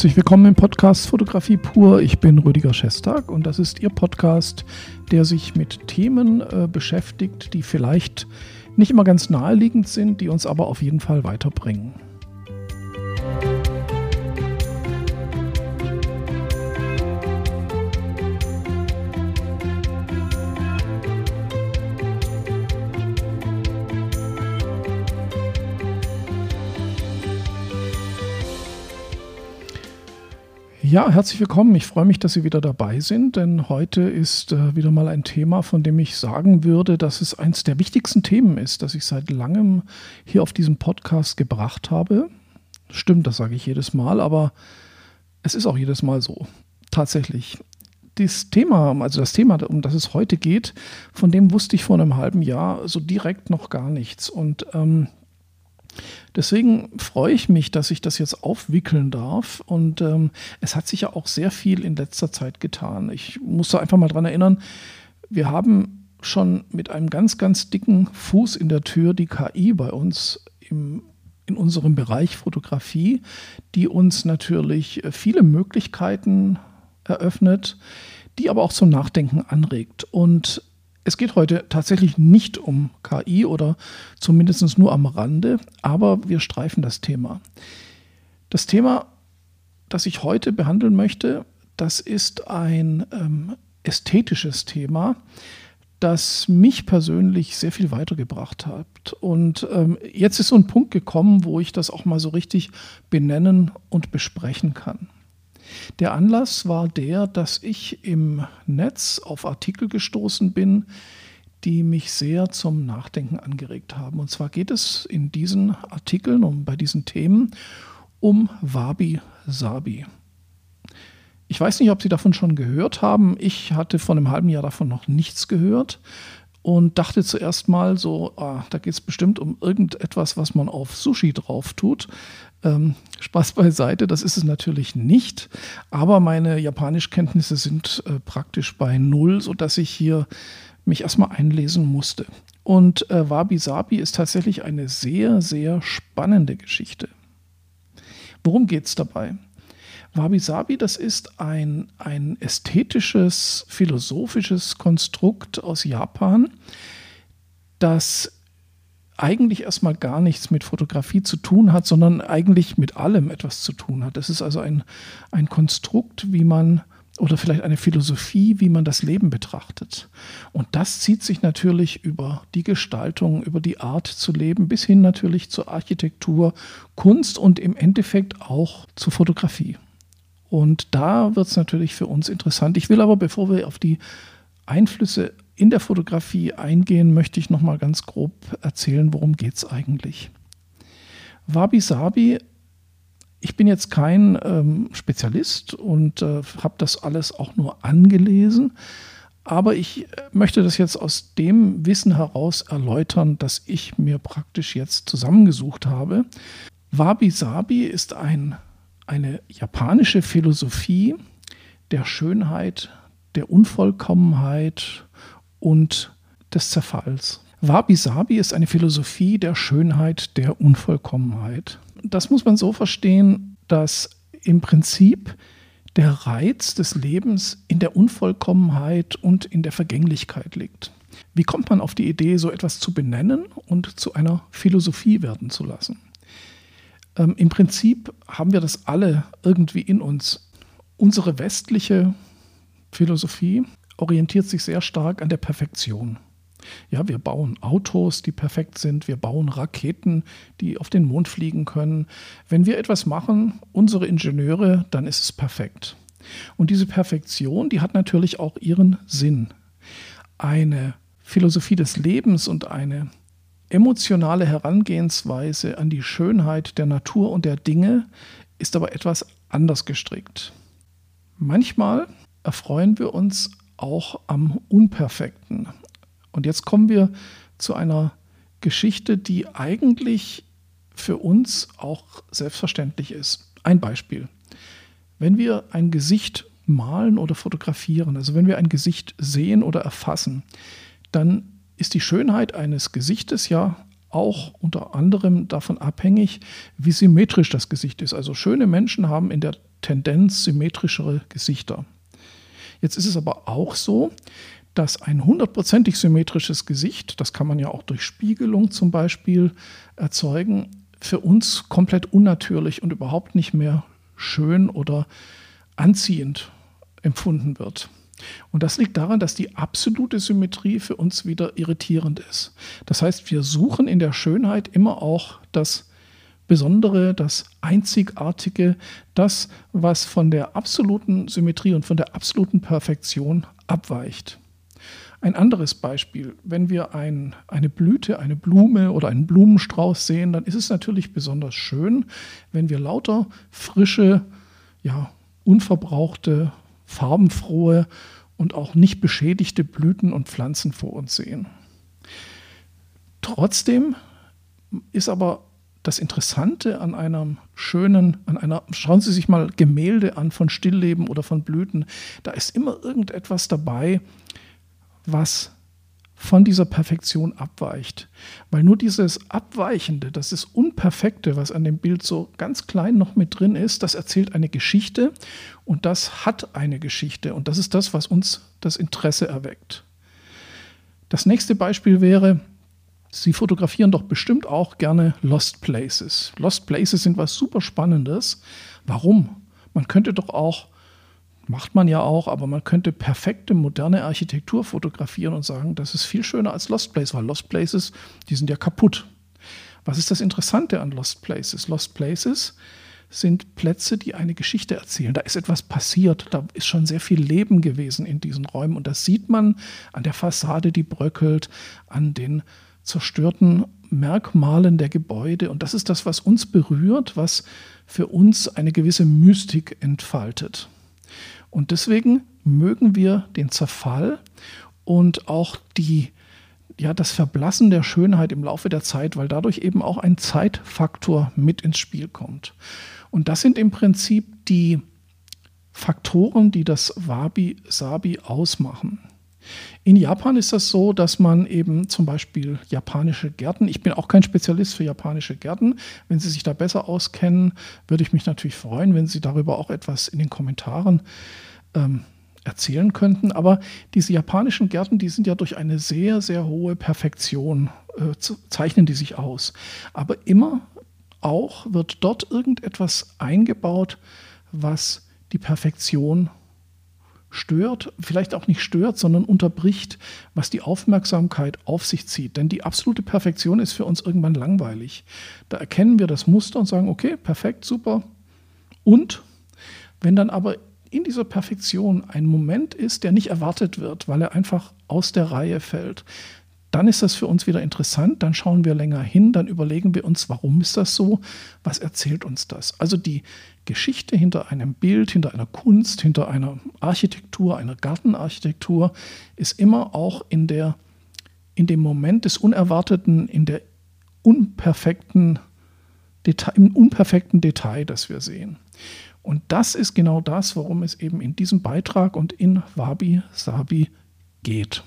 Herzlich willkommen im Podcast Fotografie pur. Ich bin Rüdiger Schestag und das ist Ihr Podcast, der sich mit Themen äh, beschäftigt, die vielleicht nicht immer ganz naheliegend sind, die uns aber auf jeden Fall weiterbringen. Ja, herzlich willkommen. Ich freue mich, dass Sie wieder dabei sind, denn heute ist äh, wieder mal ein Thema, von dem ich sagen würde, dass es eines der wichtigsten Themen ist, das ich seit langem hier auf diesem Podcast gebracht habe. Stimmt, das sage ich jedes Mal, aber es ist auch jedes Mal so. Tatsächlich. Das Thema, also das Thema, um das es heute geht, von dem wusste ich vor einem halben Jahr so direkt noch gar nichts. Und ähm, Deswegen freue ich mich, dass ich das jetzt aufwickeln darf. Und ähm, es hat sich ja auch sehr viel in letzter Zeit getan. Ich muss da einfach mal dran erinnern, wir haben schon mit einem ganz, ganz dicken Fuß in der Tür die KI bei uns im, in unserem Bereich Fotografie, die uns natürlich viele Möglichkeiten eröffnet, die aber auch zum Nachdenken anregt. Und es geht heute tatsächlich nicht um KI oder zumindest nur am Rande, aber wir streifen das Thema. Das Thema, das ich heute behandeln möchte, das ist ein ähm, ästhetisches Thema, das mich persönlich sehr viel weitergebracht hat. Und ähm, jetzt ist so ein Punkt gekommen, wo ich das auch mal so richtig benennen und besprechen kann. Der Anlass war der, dass ich im Netz auf Artikel gestoßen bin, die mich sehr zum Nachdenken angeregt haben. Und zwar geht es in diesen Artikeln und bei diesen Themen um Wabi Sabi. Ich weiß nicht, ob Sie davon schon gehört haben. Ich hatte vor einem halben Jahr davon noch nichts gehört und dachte zuerst mal so, ah, da geht es bestimmt um irgendetwas, was man auf Sushi drauf tut. Ähm, Spaß beiseite, das ist es natürlich nicht. Aber meine Japanischkenntnisse sind äh, praktisch bei Null, sodass ich hier mich erstmal einlesen musste. Und äh, Wabi Sabi ist tatsächlich eine sehr, sehr spannende Geschichte. Worum geht es dabei? Wabi Sabi, das ist ein, ein ästhetisches, philosophisches Konstrukt aus Japan, das eigentlich erstmal gar nichts mit Fotografie zu tun hat, sondern eigentlich mit allem etwas zu tun hat. Das ist also ein, ein Konstrukt, wie man oder vielleicht eine Philosophie, wie man das Leben betrachtet. Und das zieht sich natürlich über die Gestaltung, über die Art zu leben, bis hin natürlich zur Architektur, Kunst und im Endeffekt auch zur Fotografie. Und da wird es natürlich für uns interessant. Ich will aber, bevor wir auf die Einflüsse in der Fotografie eingehen, möchte ich noch mal ganz grob erzählen, worum geht es eigentlich. Wabi Sabi, ich bin jetzt kein ähm, Spezialist und äh, habe das alles auch nur angelesen, aber ich äh, möchte das jetzt aus dem Wissen heraus erläutern, das ich mir praktisch jetzt zusammengesucht habe. Wabi Sabi ist ein, eine japanische Philosophie der Schönheit, der Unvollkommenheit und des Zerfalls. Wabi Sabi ist eine Philosophie der Schönheit, der Unvollkommenheit. Das muss man so verstehen, dass im Prinzip der Reiz des Lebens in der Unvollkommenheit und in der Vergänglichkeit liegt. Wie kommt man auf die Idee, so etwas zu benennen und zu einer Philosophie werden zu lassen? Ähm, Im Prinzip haben wir das alle irgendwie in uns. Unsere westliche Philosophie orientiert sich sehr stark an der Perfektion. Ja, wir bauen Autos, die perfekt sind. Wir bauen Raketen, die auf den Mond fliegen können. Wenn wir etwas machen, unsere Ingenieure, dann ist es perfekt. Und diese Perfektion, die hat natürlich auch ihren Sinn. Eine Philosophie des Lebens und eine emotionale Herangehensweise an die Schönheit der Natur und der Dinge ist aber etwas anders gestrickt. Manchmal erfreuen wir uns auch am Unperfekten. Und jetzt kommen wir zu einer Geschichte, die eigentlich für uns auch selbstverständlich ist. Ein Beispiel. Wenn wir ein Gesicht malen oder fotografieren, also wenn wir ein Gesicht sehen oder erfassen, dann ist die Schönheit eines Gesichtes ja auch unter anderem davon abhängig, wie symmetrisch das Gesicht ist. Also schöne Menschen haben in der Tendenz symmetrischere Gesichter. Jetzt ist es aber auch so, dass ein hundertprozentig symmetrisches Gesicht, das kann man ja auch durch Spiegelung zum Beispiel erzeugen, für uns komplett unnatürlich und überhaupt nicht mehr schön oder anziehend empfunden wird. Und das liegt daran, dass die absolute Symmetrie für uns wieder irritierend ist. Das heißt, wir suchen in der Schönheit immer auch das Besondere, das Einzigartige, das, was von der absoluten Symmetrie und von der absoluten Perfektion abweicht. Ein anderes Beispiel, wenn wir ein, eine Blüte, eine Blume oder einen Blumenstrauß sehen, dann ist es natürlich besonders schön, wenn wir lauter frische, ja, unverbrauchte, farbenfrohe und auch nicht beschädigte Blüten und Pflanzen vor uns sehen. Trotzdem ist aber das Interessante an einem schönen, an einer, schauen Sie sich mal Gemälde an von Stillleben oder von Blüten, da ist immer irgendetwas dabei, was von dieser Perfektion abweicht. Weil nur dieses Abweichende, das ist Unperfekte, was an dem Bild so ganz klein noch mit drin ist, das erzählt eine Geschichte und das hat eine Geschichte und das ist das, was uns das Interesse erweckt. Das nächste Beispiel wäre, Sie fotografieren doch bestimmt auch gerne Lost Places. Lost Places sind was super Spannendes. Warum? Man könnte doch auch Macht man ja auch, aber man könnte perfekte moderne Architektur fotografieren und sagen, das ist viel schöner als Lost Places, weil Lost Places, die sind ja kaputt. Was ist das Interessante an Lost Places? Lost Places sind Plätze, die eine Geschichte erzählen. Da ist etwas passiert, da ist schon sehr viel Leben gewesen in diesen Räumen und das sieht man an der Fassade, die bröckelt, an den zerstörten Merkmalen der Gebäude und das ist das, was uns berührt, was für uns eine gewisse Mystik entfaltet. Und deswegen mögen wir den Zerfall und auch die, ja, das Verblassen der Schönheit im Laufe der Zeit, weil dadurch eben auch ein Zeitfaktor mit ins Spiel kommt. Und das sind im Prinzip die Faktoren, die das Wabi-Sabi ausmachen. In Japan ist das so, dass man eben zum Beispiel japanische Gärten, ich bin auch kein Spezialist für japanische Gärten, wenn Sie sich da besser auskennen, würde ich mich natürlich freuen, wenn Sie darüber auch etwas in den Kommentaren ähm, erzählen könnten. Aber diese japanischen Gärten, die sind ja durch eine sehr, sehr hohe Perfektion, äh, zeichnen die sich aus. Aber immer auch wird dort irgendetwas eingebaut, was die Perfektion stört, vielleicht auch nicht stört, sondern unterbricht, was die Aufmerksamkeit auf sich zieht. Denn die absolute Perfektion ist für uns irgendwann langweilig. Da erkennen wir das Muster und sagen, okay, perfekt, super. Und wenn dann aber in dieser Perfektion ein Moment ist, der nicht erwartet wird, weil er einfach aus der Reihe fällt, dann ist das für uns wieder interessant, dann schauen wir länger hin, dann überlegen wir uns, warum ist das so, was erzählt uns das. Also die Geschichte hinter einem Bild, hinter einer Kunst, hinter einer Architektur, einer Gartenarchitektur ist immer auch in, der, in dem Moment des Unerwarteten, in der unperfekten Detail, im unperfekten Detail, das wir sehen. Und das ist genau das, worum es eben in diesem Beitrag und in Wabi Sabi geht.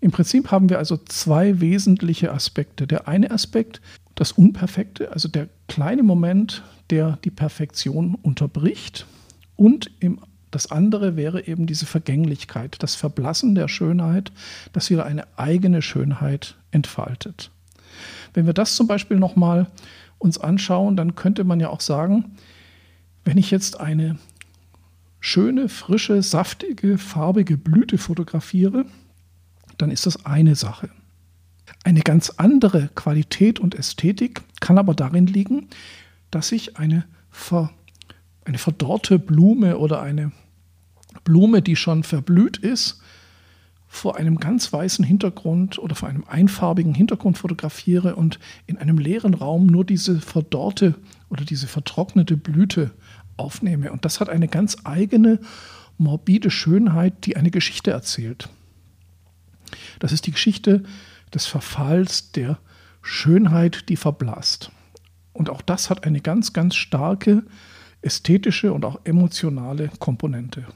Im Prinzip haben wir also zwei wesentliche Aspekte. Der eine Aspekt, das Unperfekte, also der kleine Moment, der die Perfektion unterbricht. Und im, das andere wäre eben diese Vergänglichkeit, das Verblassen der Schönheit, das wieder eine eigene Schönheit entfaltet. Wenn wir das zum Beispiel nochmal uns anschauen, dann könnte man ja auch sagen, wenn ich jetzt eine schöne, frische, saftige, farbige Blüte fotografiere, dann ist das eine Sache. Eine ganz andere Qualität und Ästhetik kann aber darin liegen, dass ich eine, ver, eine verdorrte Blume oder eine Blume, die schon verblüht ist, vor einem ganz weißen Hintergrund oder vor einem einfarbigen Hintergrund fotografiere und in einem leeren Raum nur diese verdorrte oder diese vertrocknete Blüte aufnehme. Und das hat eine ganz eigene, morbide Schönheit, die eine Geschichte erzählt. Das ist die Geschichte des Verfalls, der Schönheit, die verblasst. Und auch das hat eine ganz, ganz starke ästhetische und auch emotionale Komponente.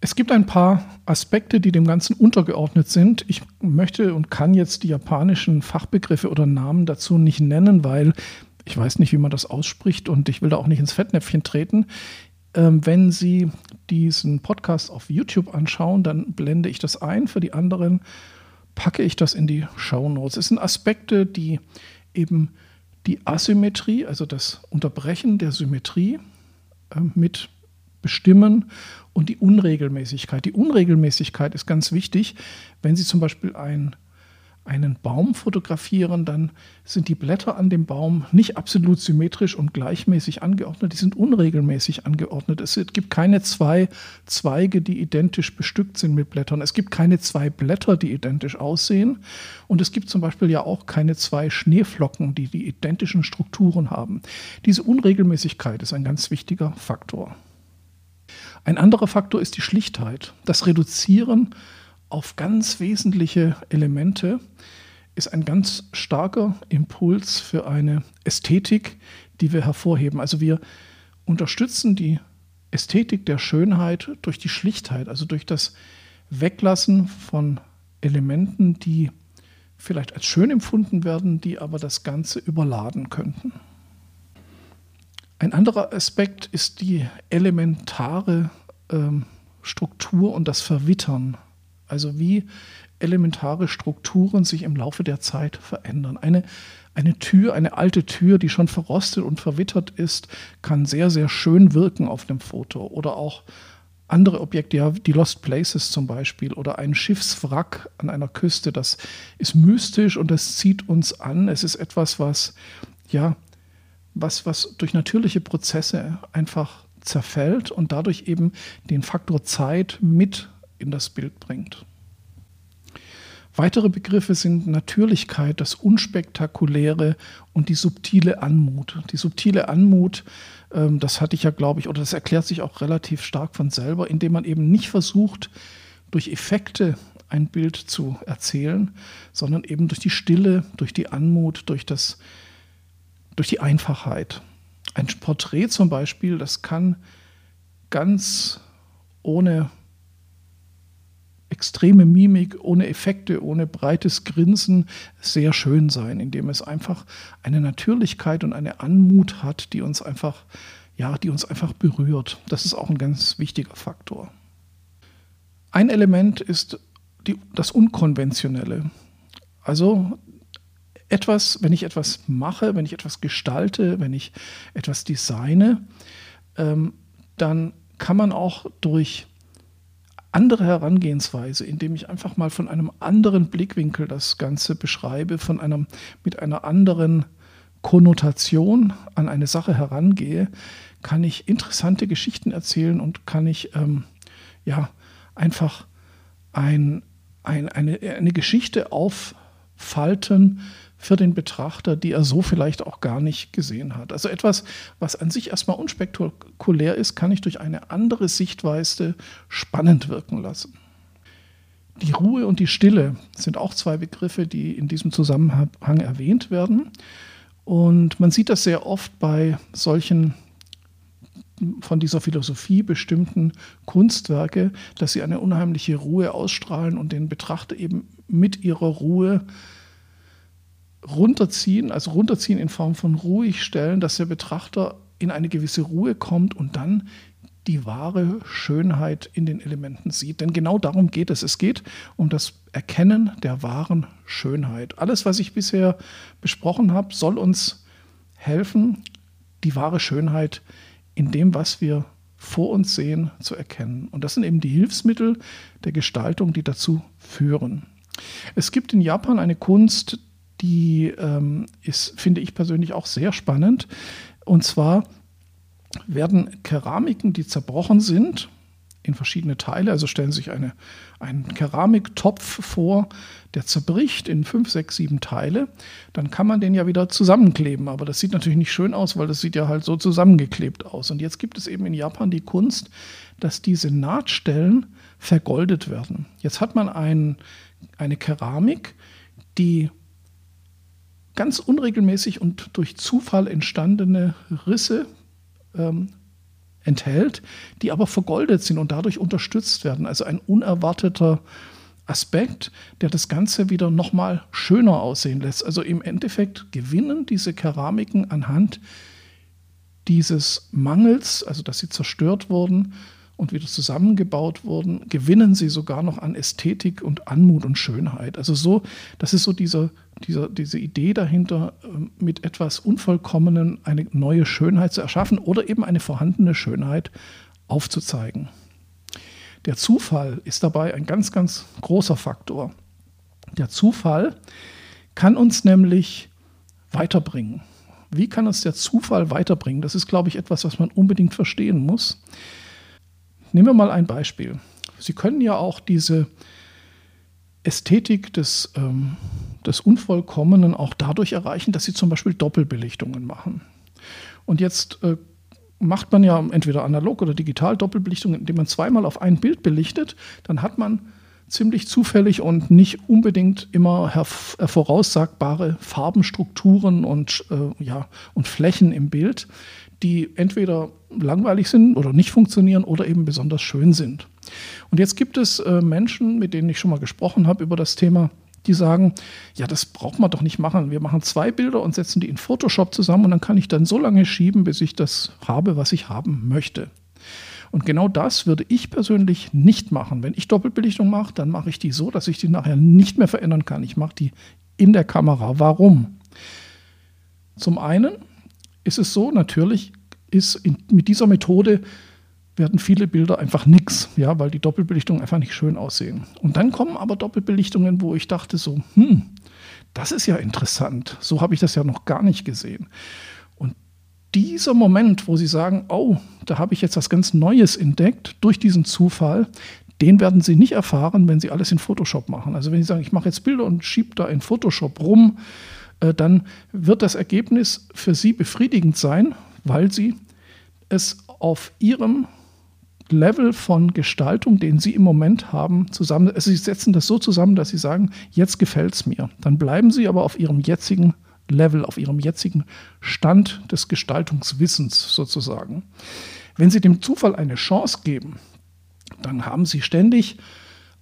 Es gibt ein paar Aspekte, die dem Ganzen untergeordnet sind. Ich möchte und kann jetzt die japanischen Fachbegriffe oder Namen dazu nicht nennen, weil ich weiß nicht, wie man das ausspricht und ich will da auch nicht ins Fettnäpfchen treten. Ähm, wenn Sie diesen Podcast auf YouTube anschauen, dann blende ich das ein. Für die anderen packe ich das in die Show Notes. Es sind Aspekte, die eben die Asymmetrie, also das Unterbrechen der Symmetrie äh, mit bestimmen und die Unregelmäßigkeit. Die Unregelmäßigkeit ist ganz wichtig. Wenn Sie zum Beispiel ein einen Baum fotografieren, dann sind die Blätter an dem Baum nicht absolut symmetrisch und gleichmäßig angeordnet, die sind unregelmäßig angeordnet. Es gibt keine zwei Zweige, die identisch bestückt sind mit Blättern. Es gibt keine zwei Blätter, die identisch aussehen. Und es gibt zum Beispiel ja auch keine zwei Schneeflocken, die die identischen Strukturen haben. Diese Unregelmäßigkeit ist ein ganz wichtiger Faktor. Ein anderer Faktor ist die Schlichtheit, das Reduzieren auf ganz wesentliche Elemente ist ein ganz starker Impuls für eine Ästhetik, die wir hervorheben. Also wir unterstützen die Ästhetik der Schönheit durch die Schlichtheit, also durch das Weglassen von Elementen, die vielleicht als schön empfunden werden, die aber das Ganze überladen könnten. Ein anderer Aspekt ist die elementare ähm, Struktur und das Verwittern also wie elementare Strukturen sich im Laufe der Zeit verändern. Eine, eine Tür, eine alte Tür, die schon verrostet und verwittert ist, kann sehr, sehr schön wirken auf dem Foto. Oder auch andere Objekte, ja, die Lost Places zum Beispiel oder ein Schiffswrack an einer Küste, das ist mystisch und das zieht uns an. Es ist etwas, was, ja, was, was durch natürliche Prozesse einfach zerfällt und dadurch eben den Faktor Zeit mit in das Bild bringt. Weitere Begriffe sind Natürlichkeit, das Unspektakuläre und die subtile Anmut. Die subtile Anmut, ähm, das hatte ich ja, glaube ich, oder das erklärt sich auch relativ stark von selber, indem man eben nicht versucht, durch Effekte ein Bild zu erzählen, sondern eben durch die Stille, durch die Anmut, durch, das, durch die Einfachheit. Ein Porträt zum Beispiel, das kann ganz ohne extreme Mimik, ohne Effekte, ohne breites Grinsen sehr schön sein, indem es einfach eine Natürlichkeit und eine Anmut hat, die uns einfach, ja, die uns einfach berührt. Das ist auch ein ganz wichtiger Faktor. Ein Element ist die, das Unkonventionelle. Also etwas, wenn ich etwas mache, wenn ich etwas gestalte, wenn ich etwas designe, ähm, dann kann man auch durch andere Herangehensweise, indem ich einfach mal von einem anderen Blickwinkel das Ganze beschreibe, von einem, mit einer anderen Konnotation an eine Sache herangehe, kann ich interessante Geschichten erzählen und kann ich ähm, ja einfach ein, ein, eine, eine Geschichte auffalten, für den Betrachter, die er so vielleicht auch gar nicht gesehen hat. Also etwas, was an sich erstmal unspektakulär ist, kann ich durch eine andere Sichtweise spannend wirken lassen. Die Ruhe und die Stille sind auch zwei Begriffe, die in diesem Zusammenhang erwähnt werden. Und man sieht das sehr oft bei solchen von dieser Philosophie bestimmten Kunstwerke, dass sie eine unheimliche Ruhe ausstrahlen und den Betrachter eben mit ihrer Ruhe runterziehen, also runterziehen in Form von ruhig stellen, dass der Betrachter in eine gewisse Ruhe kommt und dann die wahre Schönheit in den Elementen sieht. Denn genau darum geht es. Es geht um das Erkennen der wahren Schönheit. Alles, was ich bisher besprochen habe, soll uns helfen, die wahre Schönheit in dem, was wir vor uns sehen, zu erkennen. Und das sind eben die Hilfsmittel der Gestaltung, die dazu führen. Es gibt in Japan eine Kunst, die ähm, ist, finde ich persönlich auch sehr spannend. Und zwar werden Keramiken, die zerbrochen sind, in verschiedene Teile, also stellen Sie sich eine, einen Keramiktopf vor, der zerbricht in fünf, sechs, sieben Teile, dann kann man den ja wieder zusammenkleben. Aber das sieht natürlich nicht schön aus, weil das sieht ja halt so zusammengeklebt aus. Und jetzt gibt es eben in Japan die Kunst, dass diese Nahtstellen vergoldet werden. Jetzt hat man ein, eine Keramik, die ganz unregelmäßig und durch Zufall entstandene Risse ähm, enthält, die aber vergoldet sind und dadurch unterstützt werden. Also ein unerwarteter Aspekt, der das Ganze wieder nochmal schöner aussehen lässt. Also im Endeffekt gewinnen diese Keramiken anhand dieses Mangels, also dass sie zerstört wurden und wieder zusammengebaut wurden, gewinnen sie sogar noch an Ästhetik und Anmut und Schönheit. Also so, das ist so dieser, dieser, diese Idee dahinter, ähm, mit etwas Unvollkommenen eine neue Schönheit zu erschaffen oder eben eine vorhandene Schönheit aufzuzeigen. Der Zufall ist dabei ein ganz, ganz großer Faktor. Der Zufall kann uns nämlich weiterbringen. Wie kann uns der Zufall weiterbringen? Das ist, glaube ich, etwas, was man unbedingt verstehen muss. Nehmen wir mal ein Beispiel. Sie können ja auch diese Ästhetik des, ähm, des Unvollkommenen auch dadurch erreichen, dass Sie zum Beispiel Doppelbelichtungen machen. Und jetzt äh, macht man ja entweder analog oder digital Doppelbelichtungen, indem man zweimal auf ein Bild belichtet, dann hat man ziemlich zufällig und nicht unbedingt immer äh, voraussagbare Farbenstrukturen und, äh, ja, und Flächen im Bild, die entweder langweilig sind oder nicht funktionieren oder eben besonders schön sind. Und jetzt gibt es äh, Menschen, mit denen ich schon mal gesprochen habe über das Thema, die sagen, ja, das braucht man doch nicht machen. Wir machen zwei Bilder und setzen die in Photoshop zusammen und dann kann ich dann so lange schieben, bis ich das habe, was ich haben möchte. Und genau das würde ich persönlich nicht machen. Wenn ich Doppelbelichtung mache, dann mache ich die so, dass ich die nachher nicht mehr verändern kann. Ich mache die in der Kamera. Warum? Zum einen ist es so, natürlich ist in, mit dieser Methode werden viele Bilder einfach nichts, ja, weil die Doppelbelichtungen einfach nicht schön aussehen. Und dann kommen aber Doppelbelichtungen, wo ich dachte so, hm, das ist ja interessant. So habe ich das ja noch gar nicht gesehen. Dieser Moment, wo Sie sagen, oh, da habe ich jetzt was ganz Neues entdeckt durch diesen Zufall, den werden Sie nicht erfahren, wenn Sie alles in Photoshop machen. Also wenn Sie sagen, ich mache jetzt Bilder und schiebe da in Photoshop rum, äh, dann wird das Ergebnis für Sie befriedigend sein, weil Sie es auf Ihrem Level von Gestaltung, den Sie im Moment haben, zusammen. Also Sie setzen das so zusammen, dass Sie sagen, jetzt gefällt es mir. Dann bleiben Sie aber auf Ihrem jetzigen Level, auf Ihrem jetzigen Stand des Gestaltungswissens sozusagen. Wenn Sie dem Zufall eine Chance geben, dann haben Sie ständig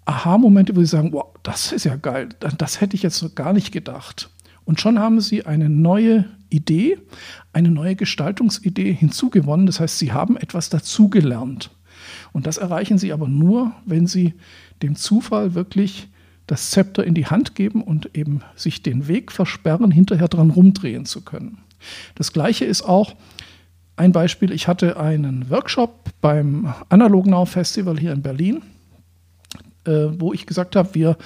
Aha-Momente, wo Sie sagen, wow, das ist ja geil, das hätte ich jetzt gar nicht gedacht. Und schon haben Sie eine neue Idee, eine neue Gestaltungsidee hinzugewonnen. Das heißt, Sie haben etwas dazugelernt. Und das erreichen sie aber nur, wenn sie dem Zufall wirklich das Zepter in die Hand geben und eben sich den Weg versperren, hinterher dran rumdrehen zu können. Das gleiche ist auch ein Beispiel. Ich hatte einen Workshop beim Analog Now Festival hier in Berlin, äh, wo ich gesagt habe, wir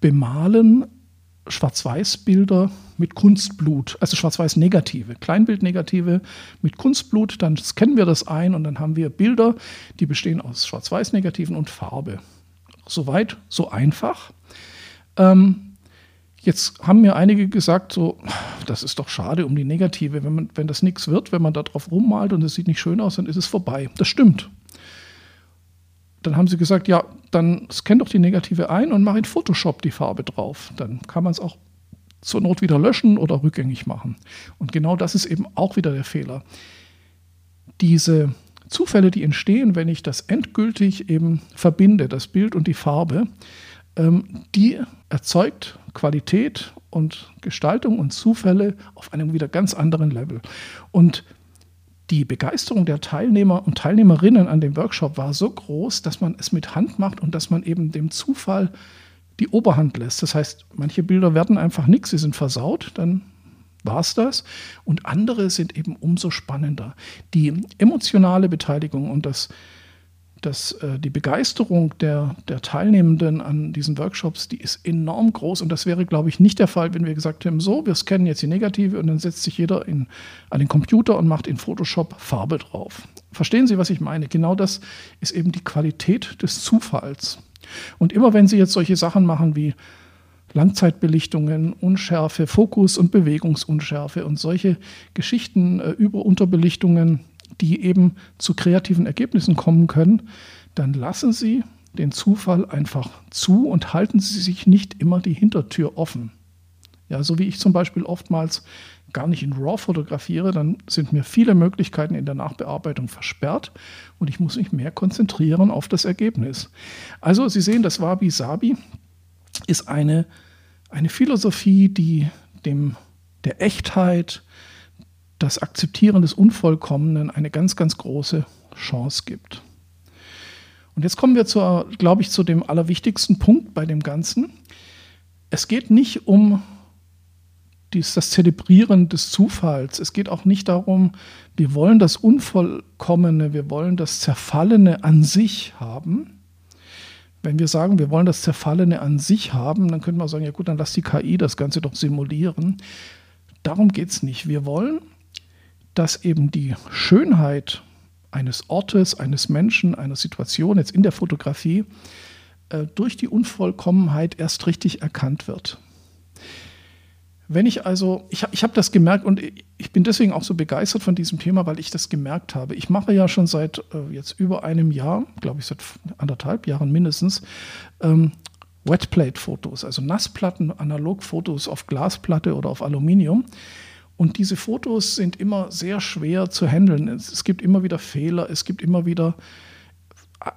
bemalen Schwarz-Weiß-Bilder mit Kunstblut, also Schwarz-Weiß-Negative, Kleinbildnegative mit Kunstblut, dann scannen wir das ein und dann haben wir Bilder, die bestehen aus Schwarz-Weiß-Negativen und Farbe. Soweit, so einfach. Ähm, jetzt haben mir einige gesagt, so, das ist doch schade um die Negative, wenn, man, wenn das nichts wird, wenn man da drauf rummalt und es sieht nicht schön aus, dann ist es vorbei. Das stimmt. Dann haben sie gesagt, ja, dann scan doch die Negative ein und mach in Photoshop die Farbe drauf. Dann kann man es auch zur Not wieder löschen oder rückgängig machen. Und genau das ist eben auch wieder der Fehler. Diese Zufälle, die entstehen, wenn ich das endgültig eben verbinde, das Bild und die Farbe, die erzeugt Qualität und Gestaltung und Zufälle auf einem wieder ganz anderen Level. Und die Begeisterung der Teilnehmer und Teilnehmerinnen an dem Workshop war so groß, dass man es mit Hand macht und dass man eben dem Zufall die Oberhand lässt. Das heißt, manche Bilder werden einfach nichts, sie sind versaut, dann war es das. Und andere sind eben umso spannender. Die emotionale Beteiligung und das dass äh, die Begeisterung der, der Teilnehmenden an diesen Workshops, die ist enorm groß. Und das wäre, glaube ich, nicht der Fall, wenn wir gesagt hätten, so, wir scannen jetzt die Negative und dann setzt sich jeder in, an den Computer und macht in Photoshop Farbe drauf. Verstehen Sie, was ich meine? Genau das ist eben die Qualität des Zufalls. Und immer wenn Sie jetzt solche Sachen machen wie Langzeitbelichtungen, Unschärfe, Fokus- und Bewegungsunschärfe und solche Geschichten äh, über Unterbelichtungen, die eben zu kreativen Ergebnissen kommen können, dann lassen Sie den Zufall einfach zu und halten Sie sich nicht immer die Hintertür offen. Ja, so wie ich zum Beispiel oftmals gar nicht in RAW fotografiere, dann sind mir viele Möglichkeiten in der Nachbearbeitung versperrt und ich muss mich mehr konzentrieren auf das Ergebnis. Also Sie sehen, das Wabi Sabi ist eine, eine Philosophie, die dem, der Echtheit, das Akzeptieren des Unvollkommenen eine ganz, ganz große Chance gibt. Und jetzt kommen wir, zur, glaube ich, zu dem allerwichtigsten Punkt bei dem Ganzen. Es geht nicht um dies, das Zelebrieren des Zufalls. Es geht auch nicht darum, wir wollen das Unvollkommene, wir wollen das Zerfallene an sich haben. Wenn wir sagen, wir wollen das Zerfallene an sich haben, dann könnte man sagen, ja gut, dann lass die KI das Ganze doch simulieren. Darum geht es nicht. Wir wollen, dass eben die Schönheit eines Ortes, eines Menschen, einer Situation, jetzt in der Fotografie, äh, durch die Unvollkommenheit erst richtig erkannt wird. Wenn ich also, ich, ich habe das gemerkt und ich bin deswegen auch so begeistert von diesem Thema, weil ich das gemerkt habe. Ich mache ja schon seit äh, jetzt über einem Jahr, glaube ich seit anderthalb Jahren mindestens, ähm, Wetplate-Fotos, also Nassplatten, Analogfotos auf Glasplatte oder auf Aluminium. Und diese Fotos sind immer sehr schwer zu handeln. Es, gibt immer wieder Fehler, es gibt immer wieder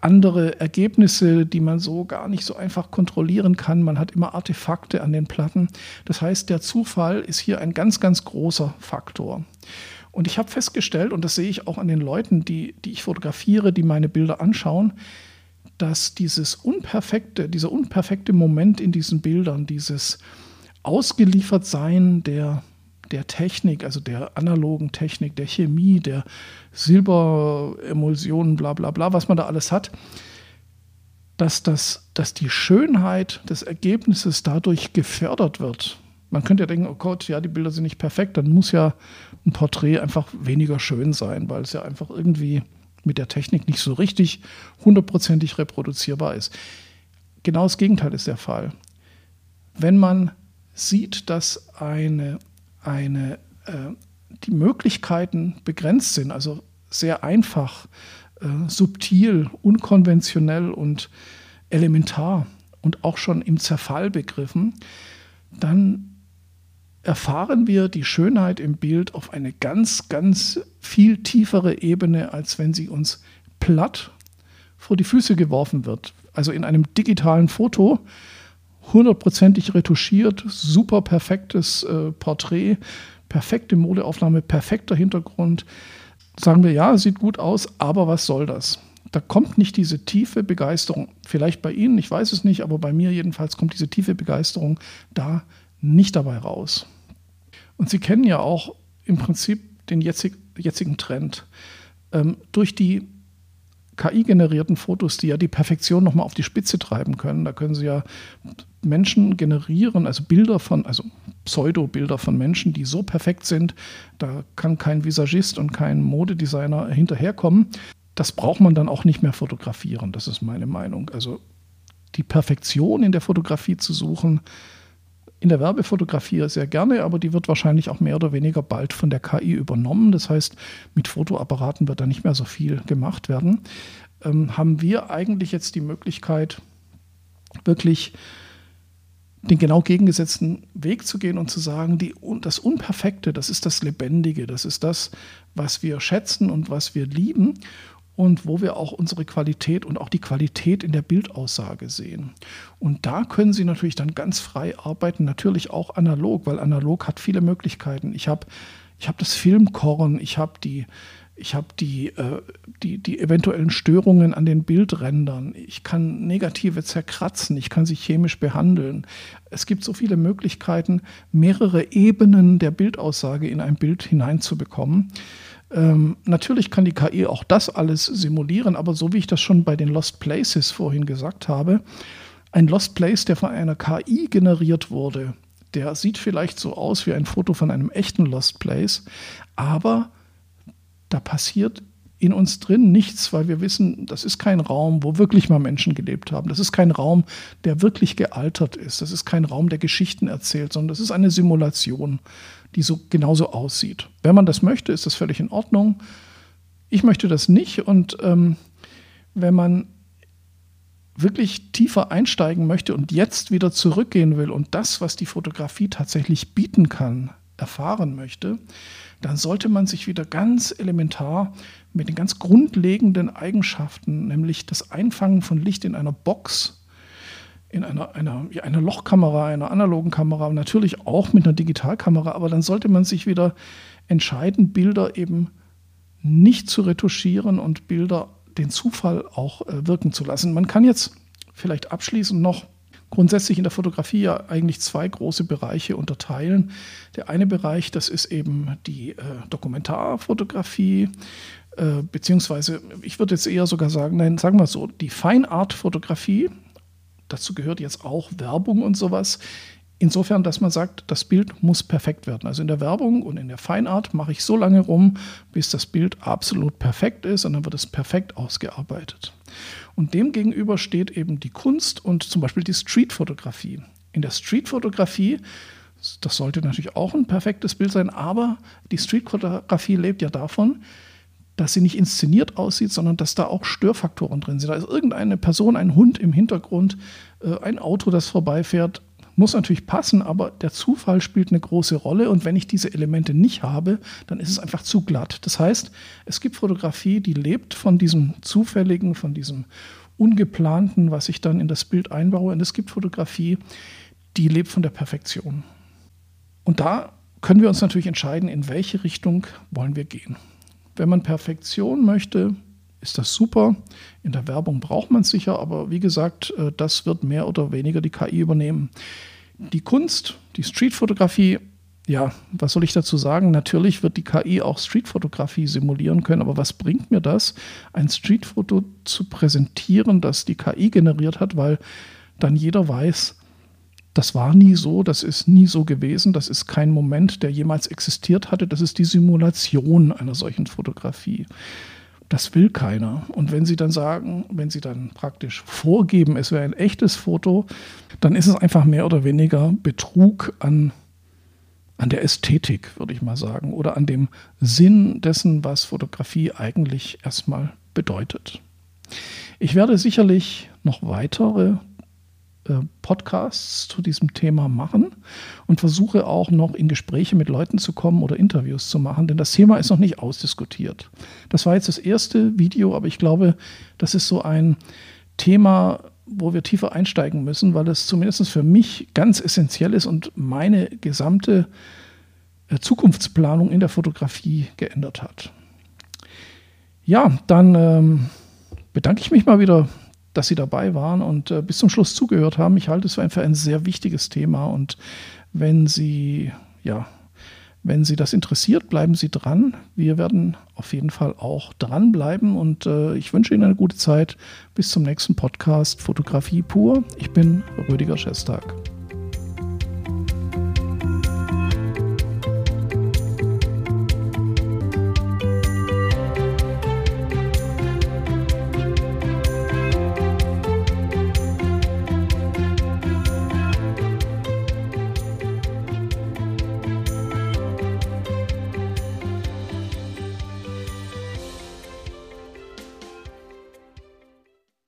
andere Ergebnisse, die man so gar nicht so einfach kontrollieren kann. Man hat immer Artefakte an den Platten. Das heißt, der Zufall ist hier ein ganz, ganz großer Faktor. Und ich habe festgestellt, und das sehe ich auch an den Leuten, die, die ich fotografiere, die meine Bilder anschauen, dass dieses unperfekte, dieser unperfekte Moment in diesen Bildern, dieses Ausgeliefertsein der der Technik, also der analogen Technik, der Chemie, der Silberemulsionen, bla bla bla, was man da alles hat, dass, das, dass die Schönheit des Ergebnisses dadurch gefördert wird. Man könnte ja denken, oh Gott, ja, die Bilder sind nicht perfekt, dann muss ja ein Porträt einfach weniger schön sein, weil es ja einfach irgendwie mit der Technik nicht so richtig hundertprozentig reproduzierbar ist. Genau das Gegenteil ist der Fall. Wenn man sieht, dass eine eine, äh, die Möglichkeiten begrenzt sind, also sehr einfach, äh, subtil, unkonventionell und elementar und auch schon im Zerfall begriffen, dann erfahren wir die Schönheit im Bild auf eine ganz, ganz viel tiefere Ebene, als wenn sie uns platt vor die Füße geworfen wird. Also in einem digitalen Foto hundertprozentig retuschiert, super perfektes äh, Porträt, perfekte Modeaufnahme, perfekter Hintergrund. Sagen wir, ja, sieht gut aus, aber was soll das? Da kommt nicht diese tiefe Begeisterung. Vielleicht bei Ihnen, ich weiß es nicht, aber bei mir jedenfalls kommt diese tiefe Begeisterung da nicht dabei raus. Und Sie kennen ja auch im Prinzip den jetzig, jetzigen Trend. Ähm, durch die KI-generierten Fotos, die ja die Perfektion nochmal auf die Spitze treiben können. Da können Sie ja Menschen generieren, also Bilder von, also Pseudo-Bilder von Menschen, die so perfekt sind, da kann kein Visagist und kein Modedesigner hinterherkommen. Das braucht man dann auch nicht mehr fotografieren, das ist meine Meinung. Also die Perfektion in der Fotografie zu suchen, in der Werbefotografie sehr gerne, aber die wird wahrscheinlich auch mehr oder weniger bald von der KI übernommen. Das heißt, mit Fotoapparaten wird da nicht mehr so viel gemacht werden. Ähm, haben wir eigentlich jetzt die Möglichkeit, wirklich den genau gegengesetzten Weg zu gehen und zu sagen, die, das Unperfekte, das ist das Lebendige, das ist das, was wir schätzen und was wir lieben und wo wir auch unsere Qualität und auch die Qualität in der Bildaussage sehen. Und da können Sie natürlich dann ganz frei arbeiten, natürlich auch analog, weil analog hat viele Möglichkeiten. Ich habe ich hab das Filmkorn, ich habe die ich habe die, äh, die, die eventuellen Störungen an den Bildrändern. Ich kann Negative zerkratzen. Ich kann sie chemisch behandeln. Es gibt so viele Möglichkeiten, mehrere Ebenen der Bildaussage in ein Bild hineinzubekommen. Ähm, natürlich kann die KI auch das alles simulieren, aber so wie ich das schon bei den Lost Places vorhin gesagt habe, ein Lost Place, der von einer KI generiert wurde, der sieht vielleicht so aus wie ein Foto von einem echten Lost Place, aber da passiert in uns drin nichts, weil wir wissen, das ist kein Raum, wo wirklich mal Menschen gelebt haben. Das ist kein Raum, der wirklich gealtert ist. Das ist kein Raum, der Geschichten erzählt, sondern das ist eine Simulation, die so genauso aussieht. Wenn man das möchte, ist das völlig in Ordnung. Ich möchte das nicht. Und ähm, wenn man wirklich tiefer einsteigen möchte und jetzt wieder zurückgehen will und das, was die Fotografie tatsächlich bieten kann, erfahren möchte, dann sollte man sich wieder ganz elementar mit den ganz grundlegenden Eigenschaften, nämlich das Einfangen von Licht in einer Box, in einer, einer, einer Lochkamera, einer analogen Kamera, natürlich auch mit einer Digitalkamera, aber dann sollte man sich wieder entscheiden, Bilder eben nicht zu retuschieren und Bilder den Zufall auch äh, wirken zu lassen. Man kann jetzt vielleicht abschließend noch grundsätzlich in der Fotografie ja eigentlich zwei große Bereiche unterteilen. Der eine Bereich, das ist eben die äh, Dokumentarfotografie, äh, beziehungsweise ich würde jetzt eher sogar sagen, nein, sagen wir so, die Feinart-Fotografie, dazu gehört jetzt auch Werbung und sowas. Insofern, dass man sagt, das Bild muss perfekt werden. Also in der Werbung und in der Feinart mache ich so lange rum, bis das Bild absolut perfekt ist und dann wird es perfekt ausgearbeitet. Und dem gegenüber steht eben die Kunst und zum Beispiel die Streetfotografie. In der Streetfotografie, das sollte natürlich auch ein perfektes Bild sein, aber die Streetfotografie lebt ja davon, dass sie nicht inszeniert aussieht, sondern dass da auch Störfaktoren drin sind. Da ist irgendeine Person, ein Hund im Hintergrund, äh, ein Auto, das vorbeifährt, muss natürlich passen, aber der Zufall spielt eine große Rolle und wenn ich diese Elemente nicht habe, dann ist es einfach zu glatt. Das heißt, es gibt Fotografie, die lebt von diesem zufälligen, von diesem ungeplanten, was ich dann in das Bild einbaue und es gibt Fotografie, die lebt von der Perfektion. Und da können wir uns natürlich entscheiden, in welche Richtung wollen wir gehen. Wenn man Perfektion möchte, ist das super. In der Werbung braucht man es sicher, aber wie gesagt, äh, das wird mehr oder weniger die KI übernehmen. Die Kunst, die Streetfotografie, ja, was soll ich dazu sagen? Natürlich wird die KI auch Streetfotografie simulieren können, aber was bringt mir das, ein Streetfoto zu präsentieren, das die KI generiert hat, weil dann jeder weiß, das war nie so, das ist nie so gewesen, das ist kein Moment, der jemals existiert hatte, das ist die Simulation einer solchen Fotografie. Das will keiner. Und wenn Sie dann sagen, wenn Sie dann praktisch vorgeben, es wäre ein echtes Foto, dann ist es einfach mehr oder weniger Betrug an, an der Ästhetik, würde ich mal sagen, oder an dem Sinn dessen, was Fotografie eigentlich erstmal bedeutet. Ich werde sicherlich noch weitere Podcasts zu diesem Thema machen und versuche auch noch in Gespräche mit Leuten zu kommen oder Interviews zu machen, denn das Thema ist noch nicht ausdiskutiert. Das war jetzt das erste Video, aber ich glaube, das ist so ein Thema, wo wir tiefer einsteigen müssen, weil es zumindest für mich ganz essentiell ist und meine gesamte äh, Zukunftsplanung in der Fotografie geändert hat. Ja, dann ähm, bedanke ich mich mal wieder dass Sie dabei waren und äh, bis zum Schluss zugehört haben. Ich halte es für ein sehr wichtiges Thema und wenn Sie, ja, wenn Sie das interessiert, bleiben Sie dran. Wir werden auf jeden Fall auch dranbleiben und äh, ich wünsche Ihnen eine gute Zeit. Bis zum nächsten Podcast Fotografie pur. Ich bin Rüdiger Schestag.